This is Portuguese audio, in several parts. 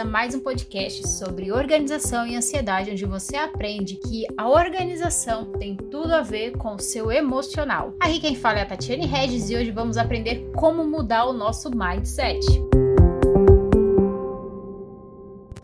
a mais um podcast sobre organização e ansiedade, onde você aprende que a organização tem tudo a ver com o seu emocional. Aqui quem fala é a Tatiane Regis e hoje vamos aprender como mudar o nosso mindset.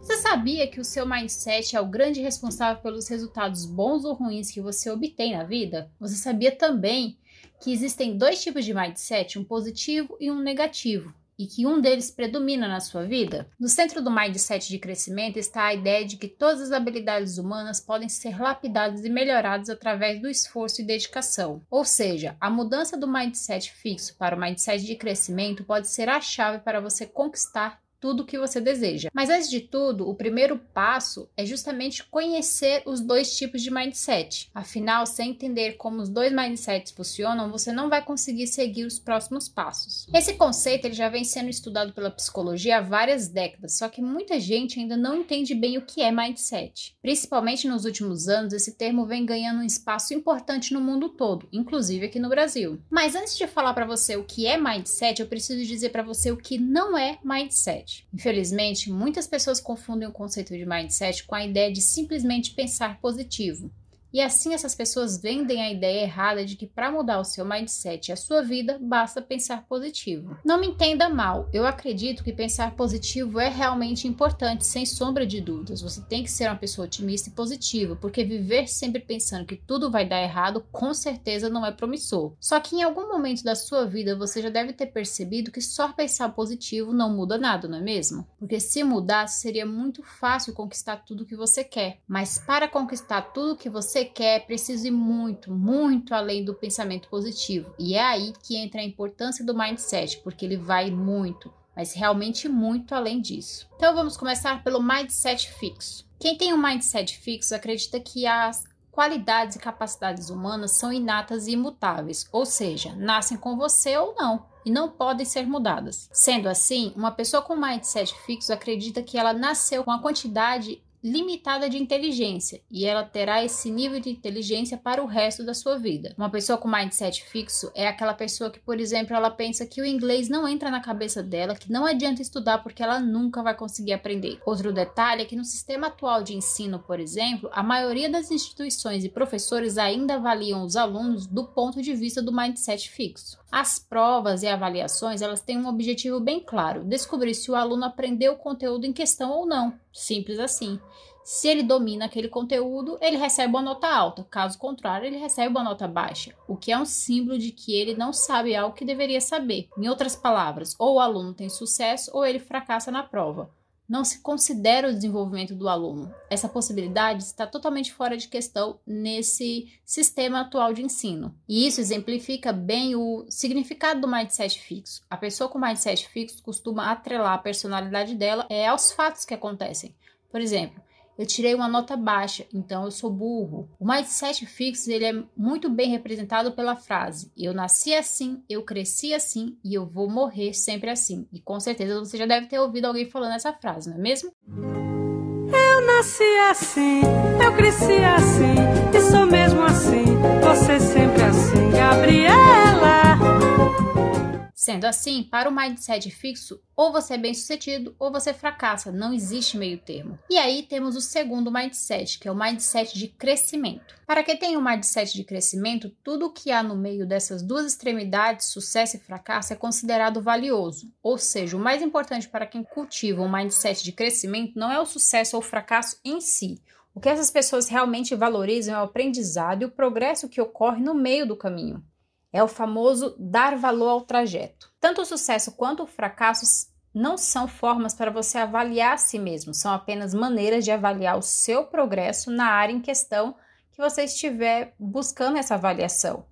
Você sabia que o seu mindset é o grande responsável pelos resultados bons ou ruins que você obtém na vida? Você sabia também que existem dois tipos de mindset, um positivo e um negativo? E que um deles predomina na sua vida? No centro do mindset de crescimento está a ideia de que todas as habilidades humanas podem ser lapidadas e melhoradas através do esforço e dedicação. Ou seja, a mudança do mindset fixo para o mindset de crescimento pode ser a chave para você conquistar tudo o que você deseja. Mas antes de tudo, o primeiro passo é justamente conhecer os dois tipos de mindset. Afinal, sem entender como os dois mindsets funcionam, você não vai conseguir seguir os próximos passos. Esse conceito ele já vem sendo estudado pela psicologia há várias décadas, só que muita gente ainda não entende bem o que é mindset. Principalmente nos últimos anos, esse termo vem ganhando um espaço importante no mundo todo, inclusive aqui no Brasil. Mas antes de falar para você o que é mindset, eu preciso dizer para você o que não é mindset mindset. Infelizmente, muitas pessoas confundem o conceito de mindset com a ideia de simplesmente pensar positivo. E assim essas pessoas vendem a ideia errada de que para mudar o seu mindset e a sua vida basta pensar positivo. Não me entenda mal, eu acredito que pensar positivo é realmente importante, sem sombra de dúvidas. Você tem que ser uma pessoa otimista e positiva, porque viver sempre pensando que tudo vai dar errado com certeza não é promissor. Só que em algum momento da sua vida você já deve ter percebido que só pensar positivo não muda nada, não é mesmo? Porque se mudasse seria muito fácil conquistar tudo que você quer. Mas para conquistar tudo que você quer, precisa ir muito, muito além do pensamento positivo. E é aí que entra a importância do mindset, porque ele vai muito, mas realmente muito além disso. Então vamos começar pelo mindset fixo. Quem tem um mindset fixo acredita que as qualidades e capacidades humanas são inatas e imutáveis, ou seja, nascem com você ou não e não podem ser mudadas. Sendo assim, uma pessoa com mindset fixo acredita que ela nasceu com a quantidade limitada de inteligência e ela terá esse nível de inteligência para o resto da sua vida. Uma pessoa com mindset fixo é aquela pessoa que, por exemplo, ela pensa que o inglês não entra na cabeça dela, que não adianta estudar porque ela nunca vai conseguir aprender. Outro detalhe é que no sistema atual de ensino, por exemplo, a maioria das instituições e professores ainda avaliam os alunos do ponto de vista do mindset fixo. As provas e avaliações, elas têm um objetivo bem claro: descobrir se o aluno aprendeu o conteúdo em questão ou não. Simples assim. Se ele domina aquele conteúdo, ele recebe uma nota alta. Caso contrário, ele recebe uma nota baixa, o que é um símbolo de que ele não sabe algo que deveria saber. Em outras palavras, ou o aluno tem sucesso ou ele fracassa na prova não se considera o desenvolvimento do aluno. Essa possibilidade está totalmente fora de questão nesse sistema atual de ensino. E isso exemplifica bem o significado do mindset fixo. A pessoa com mindset fixo costuma atrelar a personalidade dela é, aos fatos que acontecem. Por exemplo, eu tirei uma nota baixa, então eu sou burro. O mindset fixo ele é muito bem representado pela frase: eu nasci assim, eu cresci assim e eu vou morrer sempre assim. E com certeza você já deve ter ouvido alguém falando essa frase, não é mesmo? Eu nasci assim, eu cresci assim e sou mesmo assim. Você sempre Sendo assim, para o mindset fixo, ou você é bem sucedido ou você fracassa, não existe meio termo. E aí temos o segundo mindset, que é o mindset de crescimento. Para quem tem um mindset de crescimento, tudo o que há no meio dessas duas extremidades, sucesso e fracasso, é considerado valioso. Ou seja, o mais importante para quem cultiva um mindset de crescimento não é o sucesso ou o fracasso em si. O que essas pessoas realmente valorizam é o aprendizado e o progresso que ocorre no meio do caminho. É o famoso dar valor ao trajeto. Tanto o sucesso quanto o fracasso não são formas para você avaliar a si mesmo, são apenas maneiras de avaliar o seu progresso na área em questão que você estiver buscando essa avaliação.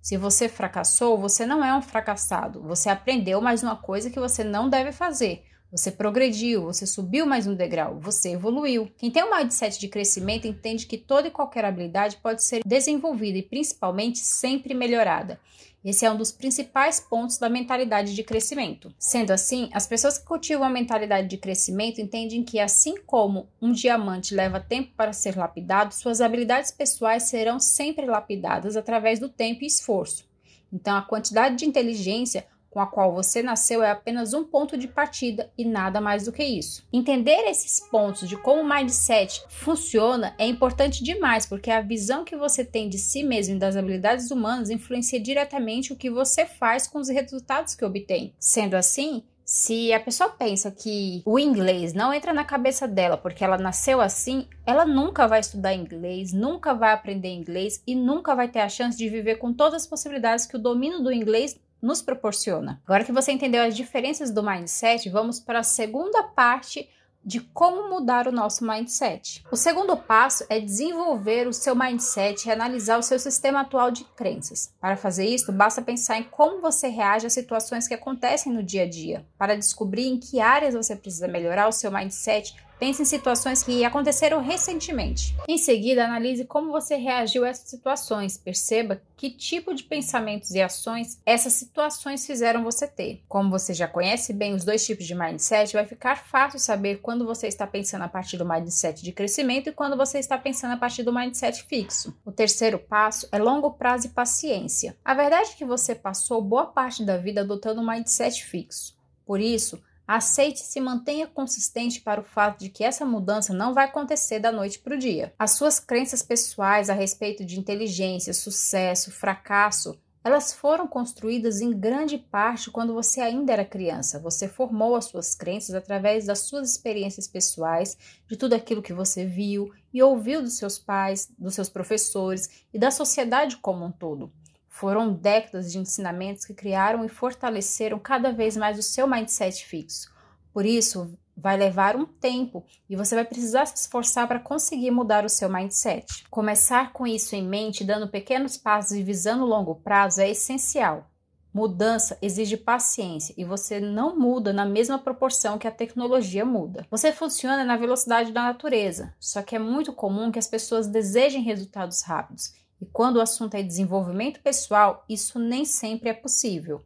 Se você fracassou, você não é um fracassado. Você aprendeu mais uma coisa que você não deve fazer. Você progrediu, você subiu mais um degrau, você evoluiu. Quem tem um mindset de crescimento entende que toda e qualquer habilidade pode ser desenvolvida e principalmente sempre melhorada. Esse é um dos principais pontos da mentalidade de crescimento. Sendo assim, as pessoas que cultivam a mentalidade de crescimento entendem que, assim como um diamante leva tempo para ser lapidado, suas habilidades pessoais serão sempre lapidadas através do tempo e esforço. Então, a quantidade de inteligência com a qual você nasceu é apenas um ponto de partida e nada mais do que isso. Entender esses pontos de como o mindset funciona é importante demais, porque a visão que você tem de si mesmo e das habilidades humanas influencia diretamente o que você faz com os resultados que obtém. Sendo assim, se a pessoa pensa que o inglês não entra na cabeça dela porque ela nasceu assim, ela nunca vai estudar inglês, nunca vai aprender inglês e nunca vai ter a chance de viver com todas as possibilidades que o domínio do inglês nos proporciona. Agora que você entendeu as diferenças do mindset, vamos para a segunda parte de como mudar o nosso mindset. O segundo passo é desenvolver o seu mindset e analisar o seu sistema atual de crenças. Para fazer isso, basta pensar em como você reage às situações que acontecem no dia a dia, para descobrir em que áreas você precisa melhorar o seu mindset Pense em situações que aconteceram recentemente. Em seguida, analise como você reagiu a essas situações. Perceba que tipo de pensamentos e ações essas situações fizeram você ter. Como você já conhece bem os dois tipos de mindset, vai ficar fácil saber quando você está pensando a partir do mindset de crescimento e quando você está pensando a partir do mindset fixo. O terceiro passo é longo prazo e paciência. A verdade é que você passou boa parte da vida adotando um mindset fixo. Por isso, Aceite e se mantenha consistente para o fato de que essa mudança não vai acontecer da noite para o dia. As suas crenças pessoais a respeito de inteligência, sucesso, fracasso, elas foram construídas em grande parte quando você ainda era criança. Você formou as suas crenças através das suas experiências pessoais, de tudo aquilo que você viu e ouviu dos seus pais, dos seus professores e da sociedade como um todo. Foram décadas de ensinamentos que criaram e fortaleceram cada vez mais o seu mindset fixo. Por isso, vai levar um tempo e você vai precisar se esforçar para conseguir mudar o seu mindset. Começar com isso em mente, dando pequenos passos e visando longo prazo é essencial. Mudança exige paciência e você não muda na mesma proporção que a tecnologia muda. Você funciona na velocidade da natureza, só que é muito comum que as pessoas desejem resultados rápidos e quando o assunto é desenvolvimento pessoal, isso nem sempre é possível.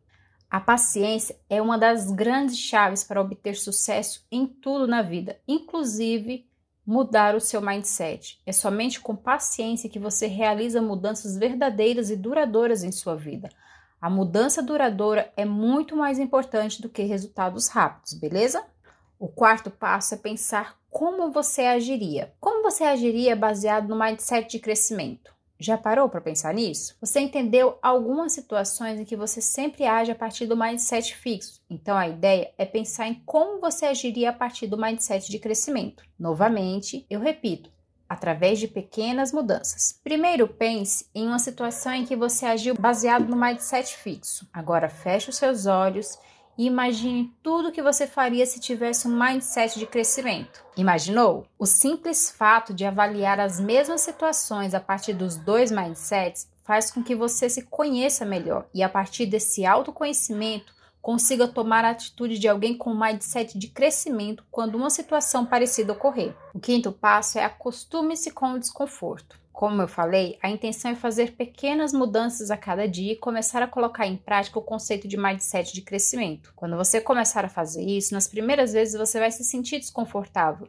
A paciência é uma das grandes chaves para obter sucesso em tudo na vida, inclusive mudar o seu mindset. É somente com paciência que você realiza mudanças verdadeiras e duradouras em sua vida. A mudança duradoura é muito mais importante do que resultados rápidos, beleza? O quarto passo é pensar como você agiria. Como você agiria baseado no mindset de crescimento? Já parou para pensar nisso? Você entendeu algumas situações em que você sempre age a partir do mindset fixo. Então a ideia é pensar em como você agiria a partir do mindset de crescimento. Novamente, eu repito, através de pequenas mudanças. Primeiro, pense em uma situação em que você agiu baseado no mindset fixo. Agora feche os seus olhos e imagine tudo que você faria se tivesse um mindset de crescimento. Imaginou? O simples fato de avaliar as mesmas situações a partir dos dois mindsets faz com que você se conheça melhor e a partir desse autoconhecimento consiga tomar a atitude de alguém com mindset de crescimento quando uma situação parecida ocorrer. O quinto passo é acostume-se com o desconforto. Como eu falei, a intenção é fazer pequenas mudanças a cada dia e começar a colocar em prática o conceito de mindset de crescimento. Quando você começar a fazer isso, nas primeiras vezes você vai se sentir desconfortável.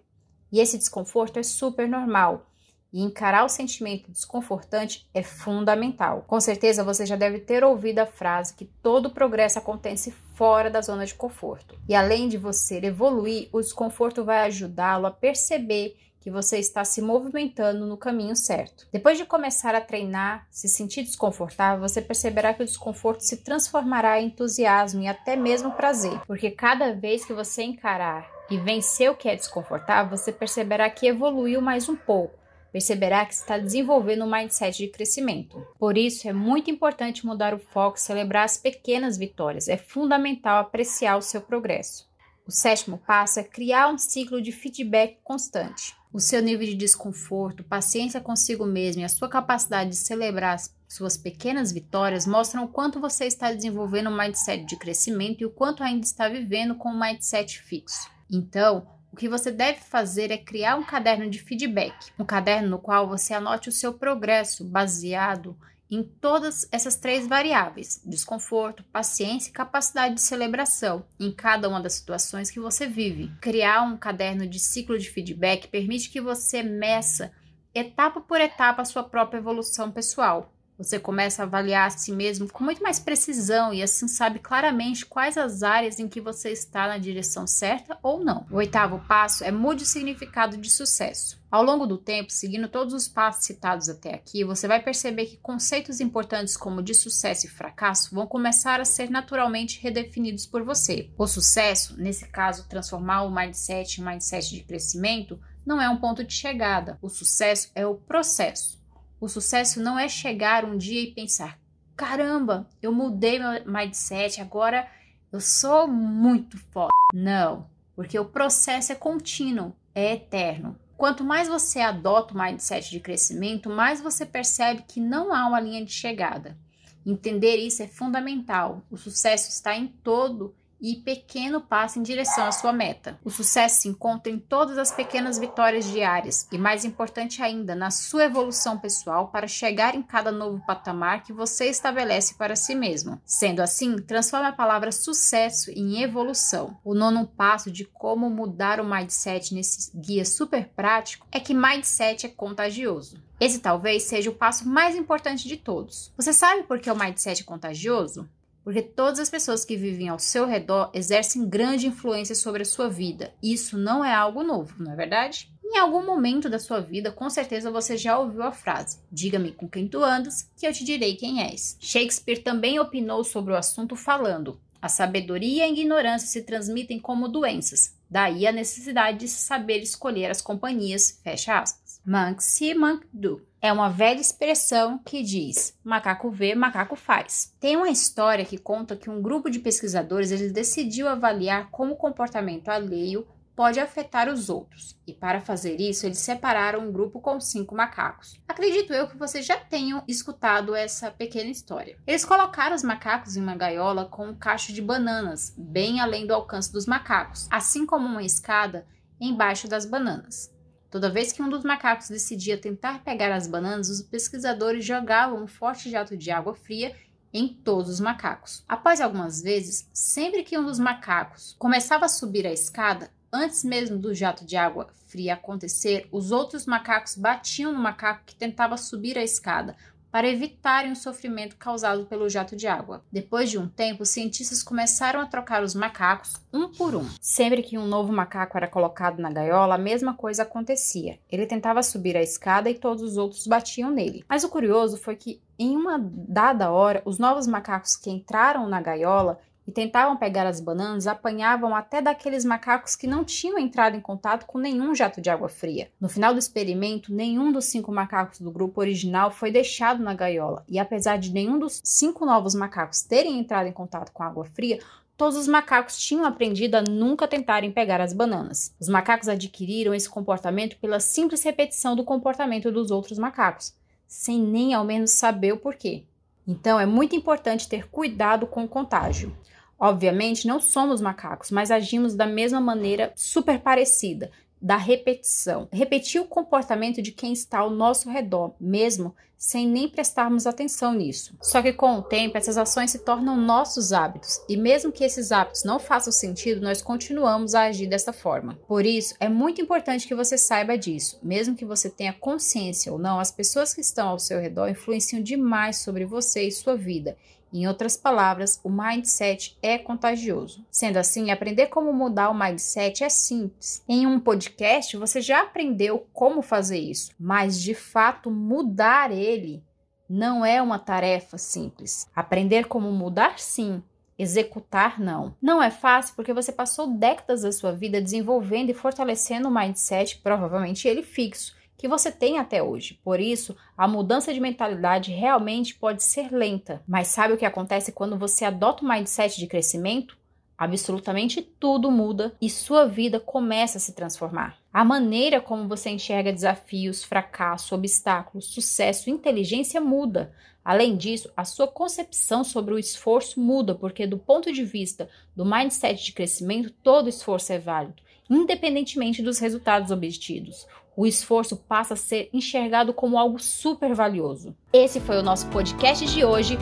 E esse desconforto é super normal. E encarar o sentimento desconfortante é fundamental. Com certeza você já deve ter ouvido a frase que todo progresso acontece fora da zona de conforto. E além de você evoluir, o desconforto vai ajudá-lo a perceber que você está se movimentando no caminho certo. Depois de começar a treinar, se sentir desconfortável, você perceberá que o desconforto se transformará em entusiasmo e até mesmo prazer, porque cada vez que você encarar e vencer o que é desconfortável, você perceberá que evoluiu mais um pouco. Perceberá que está desenvolvendo um mindset de crescimento. Por isso, é muito importante mudar o foco celebrar as pequenas vitórias. É fundamental apreciar o seu progresso. O sétimo passo é criar um ciclo de feedback constante. O seu nível de desconforto, paciência consigo mesmo e a sua capacidade de celebrar as suas pequenas vitórias mostram o quanto você está desenvolvendo um mindset de crescimento e o quanto ainda está vivendo com um mindset fixo. Então, o que você deve fazer é criar um caderno de feedback, um caderno no qual você anote o seu progresso baseado em todas essas três variáveis: desconforto, paciência e capacidade de celebração em cada uma das situações que você vive. Criar um caderno de ciclo de feedback permite que você meça etapa por etapa a sua própria evolução pessoal. Você começa a avaliar a si mesmo com muito mais precisão e assim sabe claramente quais as áreas em que você está na direção certa ou não. O oitavo passo é mude o significado de sucesso. Ao longo do tempo, seguindo todos os passos citados até aqui, você vai perceber que conceitos importantes como de sucesso e fracasso vão começar a ser naturalmente redefinidos por você. O sucesso, nesse caso, transformar o mindset em mindset de crescimento, não é um ponto de chegada. O sucesso é o processo. O sucesso não é chegar um dia e pensar: caramba, eu mudei meu mindset, agora eu sou muito foda. Não, porque o processo é contínuo, é eterno. Quanto mais você adota o mindset de crescimento, mais você percebe que não há uma linha de chegada. Entender isso é fundamental. O sucesso está em todo e pequeno passo em direção à sua meta. O sucesso se encontra em todas as pequenas vitórias diárias e, mais importante ainda, na sua evolução pessoal para chegar em cada novo patamar que você estabelece para si mesmo. Sendo assim, transforme a palavra sucesso em evolução. O nono passo de como mudar o mindset nesse guia super prático é que mindset é contagioso. Esse talvez seja o passo mais importante de todos. Você sabe por que o mindset é contagioso? Porque todas as pessoas que vivem ao seu redor exercem grande influência sobre a sua vida. Isso não é algo novo, não é verdade? Em algum momento da sua vida, com certeza você já ouviu a frase: Diga-me com quem tu andas, que eu te direi quem és. Shakespeare também opinou sobre o assunto falando: A sabedoria e a ignorância se transmitem como doenças, daí a necessidade de saber escolher as companhias. Fecha aspas. Mank se mank do é uma velha expressão que diz: macaco vê, macaco faz. Tem uma história que conta que um grupo de pesquisadores ele decidiu avaliar como o comportamento alheio pode afetar os outros. E para fazer isso, eles separaram um grupo com cinco macacos. Acredito eu que vocês já tenham escutado essa pequena história. Eles colocaram os macacos em uma gaiola com um cacho de bananas, bem além do alcance dos macacos, assim como uma escada embaixo das bananas. Toda vez que um dos macacos decidia tentar pegar as bananas, os pesquisadores jogavam um forte jato de água fria em todos os macacos. Após algumas vezes, sempre que um dos macacos começava a subir a escada, antes mesmo do jato de água fria acontecer, os outros macacos batiam no macaco que tentava subir a escada, para evitarem o sofrimento causado pelo jato de água. Depois de um tempo, os cientistas começaram a trocar os macacos um por um. Sempre que um novo macaco era colocado na gaiola, a mesma coisa acontecia. Ele tentava subir a escada e todos os outros batiam nele. Mas o curioso foi que, em uma dada hora, os novos macacos que entraram na gaiola e tentavam pegar as bananas apanhavam até daqueles macacos que não tinham entrado em contato com nenhum jato de água fria. No final do experimento, nenhum dos cinco macacos do grupo original foi deixado na gaiola, e apesar de nenhum dos cinco novos macacos terem entrado em contato com água fria, todos os macacos tinham aprendido a nunca tentarem pegar as bananas. Os macacos adquiriram esse comportamento pela simples repetição do comportamento dos outros macacos, sem nem ao menos saber o porquê. Então é muito importante ter cuidado com o contágio. Obviamente, não somos macacos, mas agimos da mesma maneira super parecida, da repetição. Repetir o comportamento de quem está ao nosso redor, mesmo sem nem prestarmos atenção nisso. Só que com o tempo, essas ações se tornam nossos hábitos, e mesmo que esses hábitos não façam sentido, nós continuamos a agir dessa forma. Por isso, é muito importante que você saiba disso. Mesmo que você tenha consciência ou não, as pessoas que estão ao seu redor influenciam demais sobre você e sua vida em outras palavras, o mindset é contagioso. Sendo assim, aprender como mudar o mindset é simples. Em um podcast, você já aprendeu como fazer isso, mas de fato mudar ele não é uma tarefa simples. Aprender como mudar, sim. Executar, não. Não é fácil porque você passou décadas da sua vida desenvolvendo e fortalecendo o mindset, provavelmente ele fixo que você tem até hoje. Por isso, a mudança de mentalidade realmente pode ser lenta. Mas sabe o que acontece quando você adota o mindset de crescimento? Absolutamente tudo muda e sua vida começa a se transformar. A maneira como você enxerga desafios, fracasso, obstáculos, sucesso, inteligência muda. Além disso, a sua concepção sobre o esforço muda, porque, do ponto de vista do mindset de crescimento, todo esforço é válido, independentemente dos resultados obtidos o esforço passa a ser enxergado como algo super valioso. Esse foi o nosso podcast de hoje.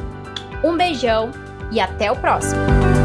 Um beijão e até o próximo!